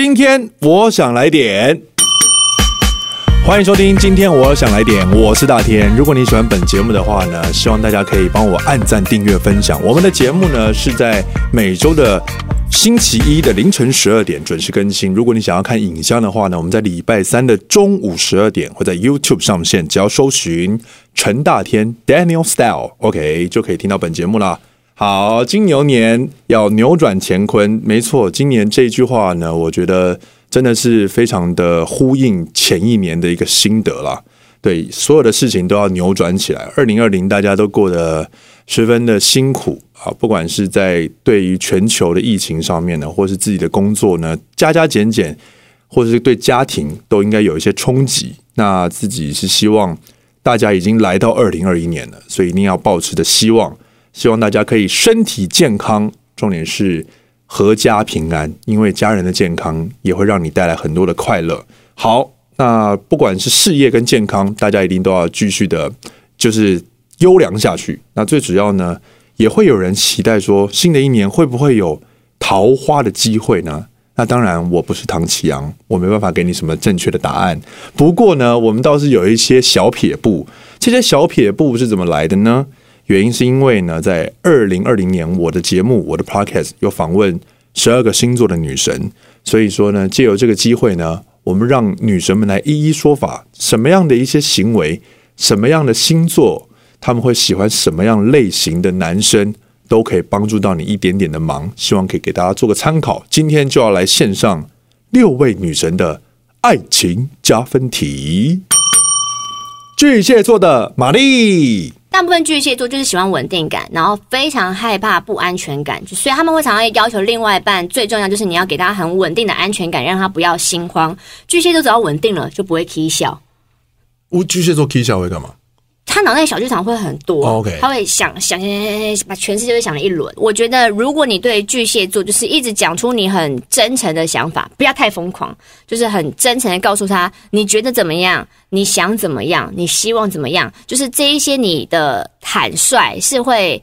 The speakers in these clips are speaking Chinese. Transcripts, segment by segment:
今天我想来点，欢迎收听。今天我想来点，我是大天。如果你喜欢本节目的话呢，希望大家可以帮我按赞、订阅、分享。我们的节目呢是在每周的星期一的凌晨十二点准时更新。如果你想要看影像的话呢，我们在礼拜三的中午十二点会在 YouTube 上线，只要搜寻陈大天 Daniel Style，OK 就可以听到本节目了。好，金牛年要扭转乾坤，没错。今年这句话呢，我觉得真的是非常的呼应前一年的一个心得啦。对，所有的事情都要扭转起来。二零二零大家都过得十分的辛苦啊，不管是在对于全球的疫情上面呢，或是自己的工作呢，加加减减，或者是对家庭都应该有一些冲击。那自己是希望大家已经来到二零二一年了，所以一定要抱持着希望。希望大家可以身体健康，重点是阖家平安，因为家人的健康也会让你带来很多的快乐。好，那不管是事业跟健康，大家一定都要继续的，就是优良下去。那最主要呢，也会有人期待说，新的一年会不会有桃花的机会呢？那当然，我不是唐启阳，我没办法给你什么正确的答案。不过呢，我们倒是有一些小撇步。这些小撇步是怎么来的呢？原因是因为呢，在二零二零年，我的节目，我的 podcast 有访问十二个星座的女神，所以说呢，借由这个机会呢，我们让女神们来一一说法，什么样的一些行为，什么样的星座，他们会喜欢什么样类型的男生，都可以帮助到你一点点的忙，希望可以给大家做个参考。今天就要来献上六位女神的爱情加分题，巨蟹座的玛丽。大部分巨蟹座就是喜欢稳定感，然后非常害怕不安全感，所以他们会常常要求另外一半，最重要就是你要给他很稳定的安全感，让他不要心慌。巨蟹座只要稳定了，就不会踢笑。我巨蟹座起笑会干嘛？他脑袋小剧场会很多，OK，他会想想想想想，把全世界都想了一轮。我觉得，如果你对巨蟹座就是一直讲出你很真诚的想法，不要太疯狂，就是很真诚的告诉他你觉得怎么样，你想怎么样，你希望怎么样，就是这一些你的坦率是会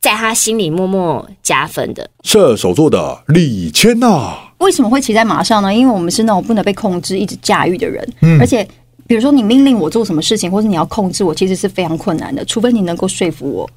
在他心里默默加分的。射手座的李千娜，为什么会骑在马上呢？因为我们是那种不能被控制、一直驾驭的人，嗯，而且。比如说，你命令我做什么事情，或是你要控制我，其实是非常困难的。除非你能够说服我，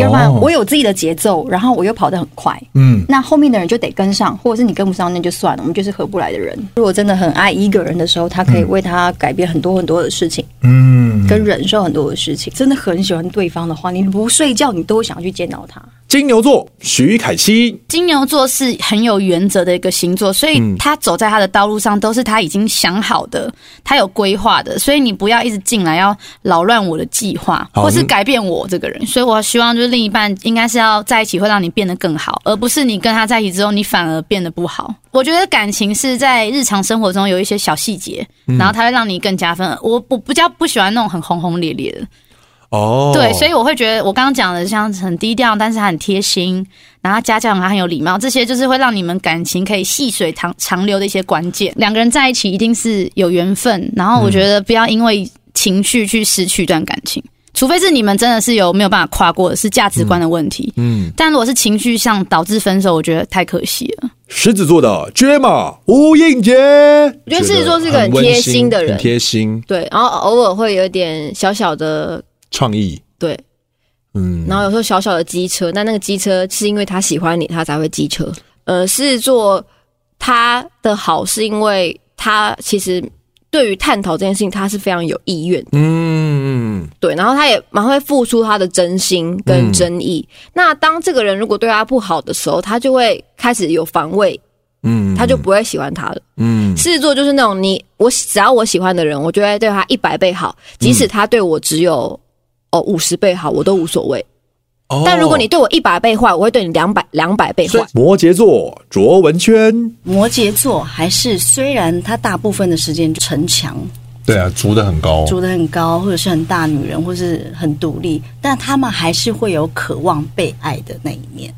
要不然我有自己的节奏，然后我又跑得很快，嗯，那后面的人就得跟上，或者是你跟不上，那就算了，我们就是合不来的人。如果真的很爱一个人的时候，他可以为他改变很多很多的事情，嗯，跟忍受很多的事情。真的很喜欢对方的话，你不睡觉，你都想要去见到他。金牛座徐凯熙，金牛座是很有原则的一个星座，所以他走在他的道路上都是他已经想好的，他有规划的，所以你不要一直进来要扰乱我的计划，或是改变我这个人。所以我希望就是另一半应该是要在一起会让你变得更好，而不是你跟他在一起之后你反而变得不好。我觉得感情是在日常生活中有一些小细节，然后他会让你更加分。我我比较不喜欢那种很轰轰烈烈的。哦，对，所以我会觉得我刚刚讲的像很低调，但是他很贴心，然后他家教他很有礼貌，这些就是会让你们感情可以细水长长流的一些关键。两个人在一起一定是有缘分，然后我觉得不要因为情绪去失去一段感情，除非是你们真的是有没有办法跨过的是价值观的问题。嗯，但如果是情绪上导致分手，我觉得太可惜了。狮子座的 Gemma 吴映洁，我觉得狮子座是个很贴心的人，贴心，对，然后偶尔会有点小小的。创意对，嗯，然后有时候小小的机车，但那个机车是因为他喜欢你，他才会机车。呃，狮子座他的好是因为他其实对于探讨这件事情，他是非常有意愿，嗯，对，然后他也蛮会付出他的真心跟真意。嗯，那当这个人如果对他不好的时候，他就会开始有防卫。嗯，他就不会喜欢他了。嗯，狮子座就是那种你我只要我喜欢的人，我就会对他一百倍好，即使他对我只有。哦，五十倍好，我都无所谓。哦，但如果你对我一百倍坏，我会对你两百两百倍坏。摩羯座卓文萱，摩羯座还是虽然他大部分的时间城墙，对啊，筑得很高，筑得很高，或者是很大女人，或是很独立，但他们还是会有渴望被爱的那一面。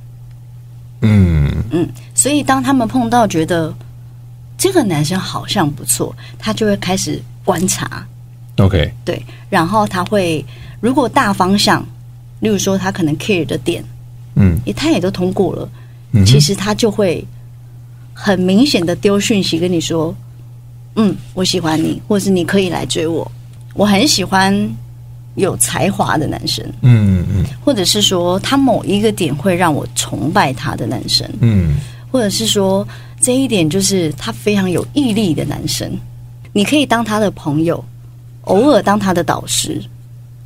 嗯嗯，所以当他们碰到觉得这个男生好像不错，他就会开始观察。OK，对，然后他会。如果大方向，例如说他可能 care 的点，嗯，他也都通过了，嗯、其实他就会很明显的丢讯息跟你说，嗯，我喜欢你，或是你可以来追我。我很喜欢有才华的男生，嗯嗯，或者是说他某一个点会让我崇拜他的男生，嗯，或者是说这一点就是他非常有毅力的男生，你可以当他的朋友，偶尔当他的导师，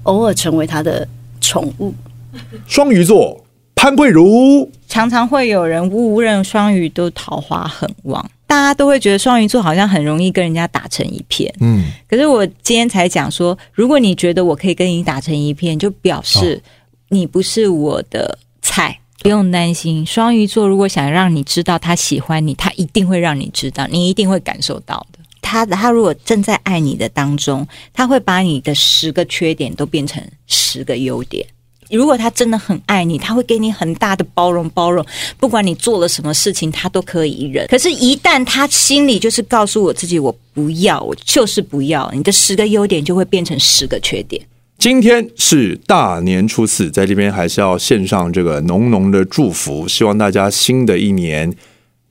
偶尔成为他的宠物。双鱼座潘慧如，常常会有人误认双鱼都桃花很旺。大家都会觉得双鱼座好像很容易跟人家打成一片，嗯。可是我今天才讲说，如果你觉得我可以跟你打成一片，就表示你不是我的菜，不用担心。双鱼座如果想让你知道他喜欢你，他一定会让你知道，你一定会感受到的。他他如果正在爱你的当中，他会把你的十个缺点都变成十个优点。如果他真的很爱你，他会给你很大的包容，包容，不管你做了什么事情，他都可以忍。可是，一旦他心里就是告诉我自己，我不要，我就是不要，你的十个优点就会变成十个缺点。今天是大年初四，在这边还是要献上这个浓浓的祝福，希望大家新的一年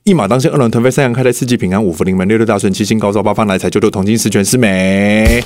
一马当先，二龙腾飞，三阳开泰，四季平安，五福临门，六六大顺，七星高照，八方来财，九九同心，十全十美。